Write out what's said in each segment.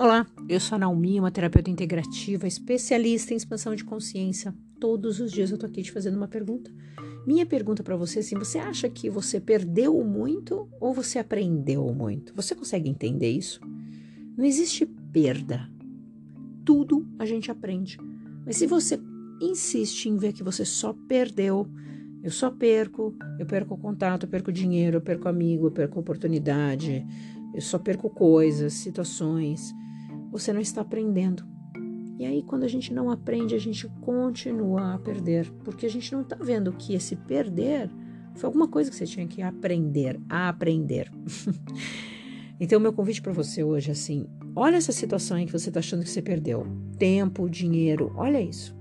Olá, eu sou a Naomi, uma terapeuta integrativa, especialista em expansão de consciência. Todos os dias eu tô aqui te fazendo uma pergunta. Minha pergunta para você é assim: você acha que você perdeu muito ou você aprendeu muito? Você consegue entender isso? Não existe perda. Tudo a gente aprende. Mas se você insiste em ver que você só perdeu, eu só perco, eu perco contato, eu perco dinheiro, eu perco amigo, eu perco oportunidade, eu só perco coisas, situações. Você não está aprendendo. E aí, quando a gente não aprende, a gente continua a perder, porque a gente não está vendo que esse perder foi alguma coisa que você tinha que aprender, a aprender. então, meu convite para você hoje é assim: olha essa situação em que você está achando que você perdeu tempo, dinheiro, olha isso.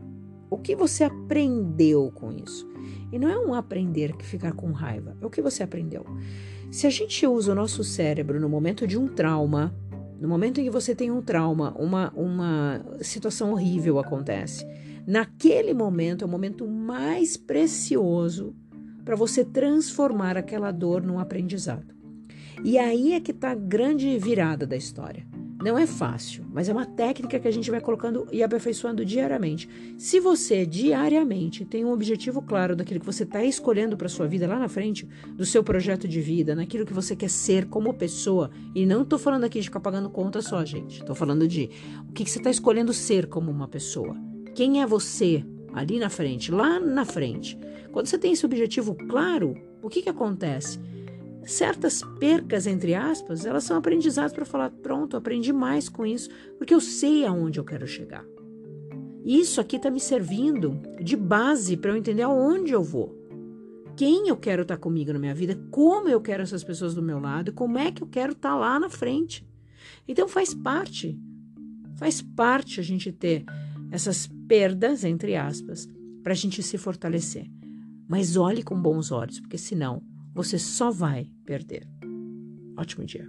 O que você aprendeu com isso? E não é um aprender que ficar com raiva, é o que você aprendeu. Se a gente usa o nosso cérebro no momento de um trauma, no momento em que você tem um trauma, uma, uma situação horrível acontece, naquele momento é o momento mais precioso para você transformar aquela dor num aprendizado. E aí é que está a grande virada da história. Não é fácil, mas é uma técnica que a gente vai colocando e aperfeiçoando diariamente. Se você diariamente tem um objetivo claro daquilo que você está escolhendo para sua vida lá na frente, do seu projeto de vida, naquilo que você quer ser como pessoa, e não estou falando aqui de ficar pagando conta só, gente. Estou falando de o que, que você está escolhendo ser como uma pessoa. Quem é você ali na frente, lá na frente? Quando você tem esse objetivo claro, o que, que acontece? Certas percas, entre aspas, elas são aprendizados para falar: pronto, aprendi mais com isso, porque eu sei aonde eu quero chegar. Isso aqui está me servindo de base para eu entender aonde eu vou. Quem eu quero estar tá comigo na minha vida, como eu quero essas pessoas do meu lado, como é que eu quero estar tá lá na frente. Então faz parte, faz parte a gente ter essas perdas, entre aspas, para a gente se fortalecer. Mas olhe com bons olhos, porque senão você só vai perder. Ótimo dia.